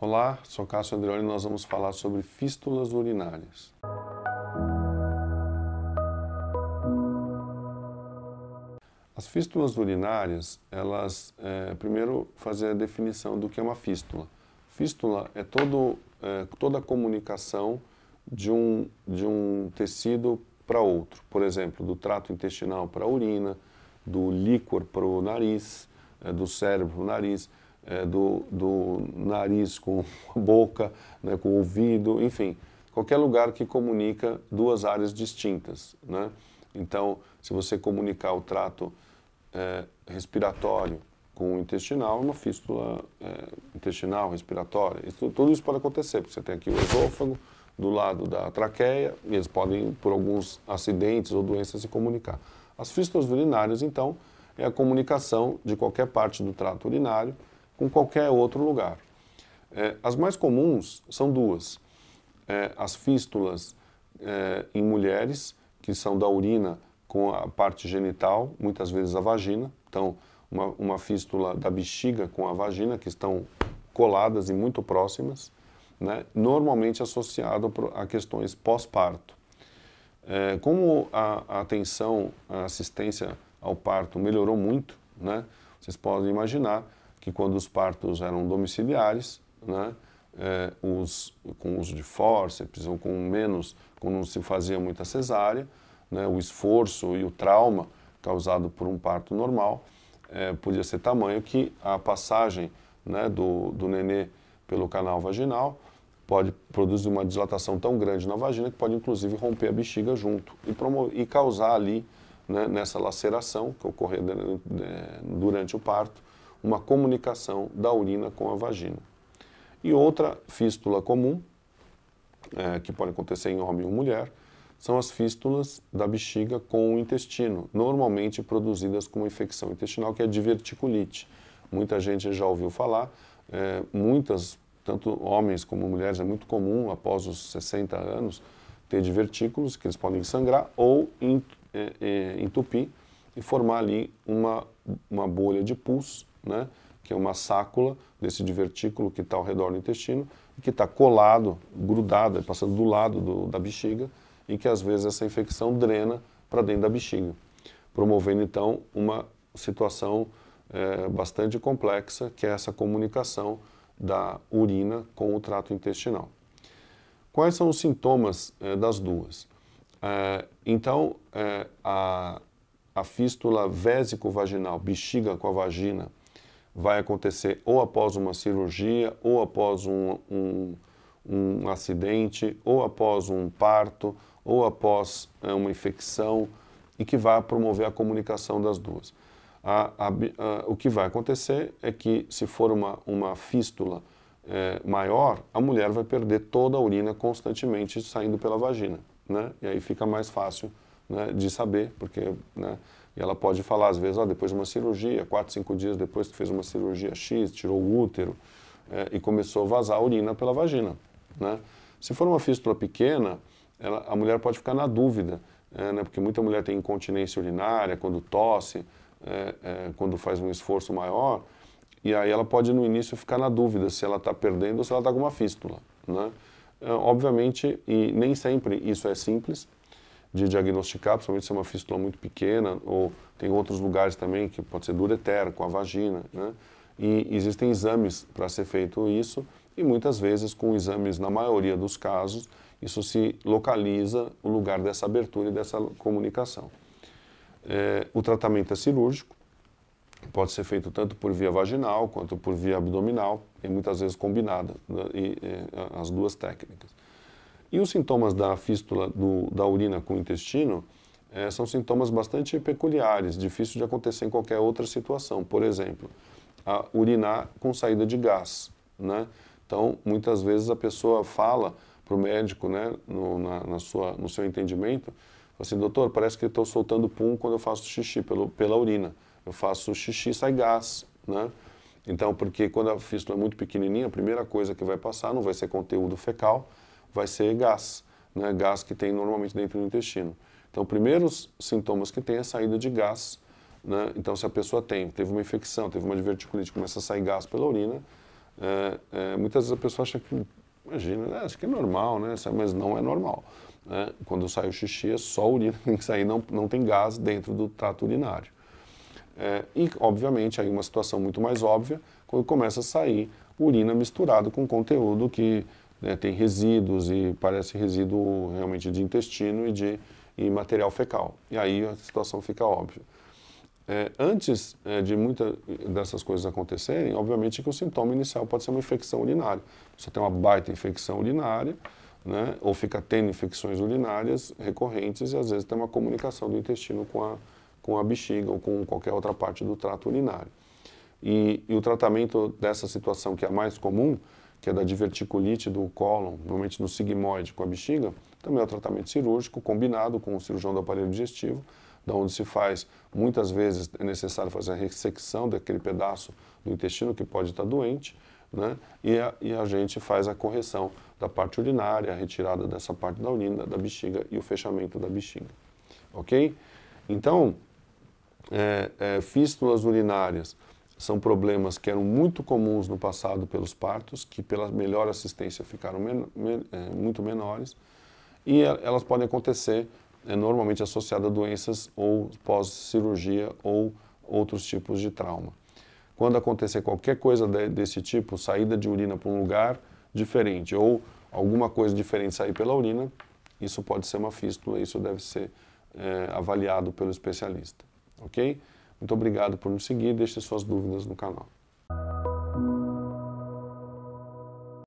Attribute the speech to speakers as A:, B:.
A: Olá, sou Cássio Andreoli e nós vamos falar sobre fístulas urinárias. As fístulas urinárias, elas, é, primeiro, fazer a definição do que é uma fístula. Fístula é, todo, é toda a comunicação de um, de um tecido para outro. Por exemplo, do trato intestinal para a urina, do líquor para o nariz, é, do cérebro para o nariz é, do, do, nariz com a boca, né, com o ouvido, enfim, qualquer lugar que comunica duas áreas distintas. Né? Então, se você comunicar o trato é, respiratório com o intestinal, uma fístula é, intestinal, respiratória. Isso, tudo isso pode acontecer, porque você tem aqui o esôfago do lado da traqueia e eles podem, por alguns acidentes ou doenças, se comunicar. As fístulas urinárias, então, é a comunicação de qualquer parte do trato urinário com qualquer outro lugar. É, as mais comuns são duas. É, as fístulas é, em mulheres, que são da urina com a parte genital, muitas vezes a vagina. Então, uma, uma fístula da bexiga com a vagina, que estão coladas e muito próximas, né? normalmente associado a questões pós-parto. É, como a, a, atenção, a assistência ao parto melhorou muito, né? vocês podem imaginar que quando os partos eram domiciliares, né, é, os, com uso de fórceps ou com menos, quando não se fazia muita cesárea, né, o esforço e o trauma causado por um parto normal é, podia ser tamanho que a passagem né, do, do nenê pelo canal vaginal pode produzir uma dilatação tão grande na vagina que pode inclusive romper a bexiga junto e, promover, e causar ali, né, nessa laceração que ocorrer durante o parto, uma comunicação da urina com a vagina. E outra fístula comum, é, que pode acontecer em homem ou mulher, são as fístulas da bexiga com o intestino, normalmente produzidas com uma infecção intestinal, que é diverticulite. Muita gente já ouviu falar, é, muitas, tanto homens como mulheres, é muito comum, após os 60 anos, ter divertículos, que eles podem sangrar ou é, é, entupir e formar ali uma, uma bolha de pus né, que é uma sácula desse divertículo que está ao redor do intestino que está colado, grudado, passando do lado do, da bexiga e que às vezes essa infecção drena para dentro da bexiga, promovendo então uma situação é, bastante complexa que é essa comunicação da urina com o trato intestinal. Quais são os sintomas é, das duas? É, então, é, a, a fístula vésico-vaginal, bexiga com a vagina, vai acontecer ou após uma cirurgia, ou após um, um, um acidente, ou após um parto, ou após é, uma infecção, e que vai promover a comunicação das duas. A, a, a, o que vai acontecer é que, se for uma, uma fístula é, maior, a mulher vai perder toda a urina constantemente saindo pela vagina. Né? E aí fica mais fácil né, de saber, porque né, e ela pode falar, às vezes, ó, depois de uma cirurgia, quatro, cinco dias depois que fez uma cirurgia X, tirou o útero é, e começou a vazar a urina pela vagina. Né? Se for uma fístula pequena, ela, a mulher pode ficar na dúvida, é, né, porque muita mulher tem incontinência urinária quando tosse, é, quando faz um esforço maior, e aí ela pode no início ficar na dúvida se ela está perdendo ou se ela está com uma fístula. Né? obviamente, e nem sempre isso é simples, de diagnosticar, principalmente se é uma fístula muito pequena, ou tem outros lugares também que pode ser do ureter, com a vagina, né? E existem exames para ser feito isso, e muitas vezes com exames, na maioria dos casos, isso se localiza o lugar dessa abertura e dessa comunicação. É, o tratamento é cirúrgico, pode ser feito tanto por via vaginal quanto por via abdominal, e muitas vezes combinada, né? e, e, as duas técnicas. E os sintomas da fístula do, da urina com o intestino é, são sintomas bastante peculiares, difíceis de acontecer em qualquer outra situação. Por exemplo, urinar com saída de gás. Né? Então, muitas vezes a pessoa fala para o médico, né, no, na, na, sua, no seu entendimento, assim, doutor, parece que estou soltando pum quando eu faço xixi pelo, pela urina. Eu faço xixi sai gás. Né? Então, porque quando a fístula é muito pequenininha, a primeira coisa que vai passar não vai ser conteúdo fecal, vai ser gás, né? gás que tem normalmente dentro do intestino. Então, primeiros sintomas que tem é a saída de gás. Né? Então, se a pessoa tem, teve uma infecção, teve uma diverticulite, começa a sair gás pela urina, é, é, muitas vezes a pessoa acha que, imagina, né, acho que é normal, né? Mas não é normal. Né? Quando sai o xixi, é só urina que tem que sair, não, não tem gás dentro do trato urinário. É, e, obviamente, aí uma situação muito mais óbvia, quando começa a sair urina misturado com conteúdo que né, tem resíduos e parece resíduo realmente de intestino e de e material fecal. E aí a situação fica óbvia. É, antes é, de muitas dessas coisas acontecerem, obviamente que o sintoma inicial pode ser uma infecção urinária. Você tem uma baita infecção urinária, né, ou fica tendo infecções urinárias recorrentes e às vezes tem uma comunicação do intestino com a, com a bexiga ou com qualquer outra parte do trato urinário. E, e o tratamento dessa situação, que é a mais comum, que é da diverticulite do cólon, normalmente no sigmoide com a bexiga, também é o tratamento cirúrgico combinado com o cirurgião do aparelho digestivo, da onde se faz, muitas vezes é necessário fazer a ressecção daquele pedaço do intestino que pode estar doente, né? e, a, e a gente faz a correção da parte urinária, a retirada dessa parte da urina, da bexiga e o fechamento da bexiga. Ok? Então, é, é, fístulas urinárias são problemas que eram muito comuns no passado pelos partos, que pela melhor assistência ficaram men men é, muito menores, e elas podem acontecer é, normalmente associadas a doenças ou pós-cirurgia ou outros tipos de trauma. Quando acontecer qualquer coisa de, desse tipo, saída de urina para um lugar diferente ou alguma coisa diferente sair pela urina, isso pode ser uma fístula, isso deve ser é, avaliado pelo especialista. Ok? Muito obrigado por nos seguir, deixe suas dúvidas no canal.